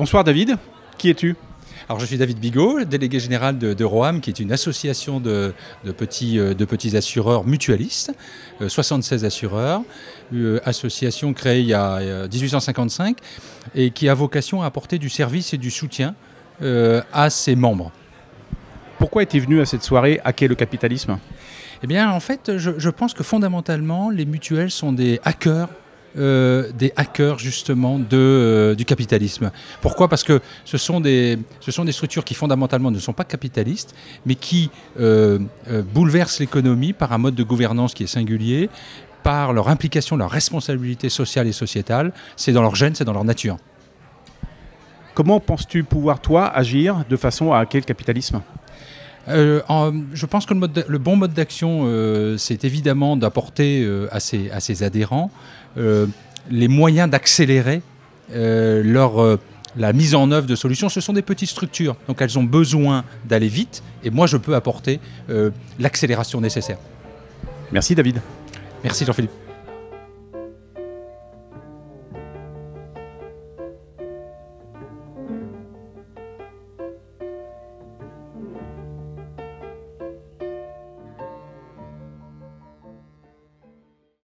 Bonsoir David, qui es-tu alors je suis David Bigot, délégué général de, de Roam, qui est une association de, petits, euh, de petits, assureurs mutualistes, 76 euh, assureurs, euh, association créée il y a 1855 et qui a vocation à apporter du service et du soutien à ses membres. Pourquoi es-tu venu à cette soirée? Hacker le capitalisme? Eh bien en fait je, je pense que fondamentalement les mutuelles sont des hackers euh, des hackers justement euh, du capitalisme. Pourquoi? Parce que ce sont, des, ce sont des structures qui fondamentalement ne sont pas capitalistes, mais qui euh, bouleversent l'économie par un mode de gouvernance qui est singulier, par leur implication, leur responsabilité sociale et sociétale. C'est dans leur gène, c'est dans leur nature. Comment penses-tu pouvoir, toi, agir de façon à hacker le capitalisme? Je pense que le, bon mode d'action, c'est évidemment d'apporter à, ses, à, ses, adhérents euh, les moyens d'accélérer euh, leur euh, la mise en œuvre de solutions. Ce sont des petites structures, donc elles ont besoin d'aller vite, et moi je peux apporter l'accélération nécessaire. Merci David. Merci Jean-Philippe.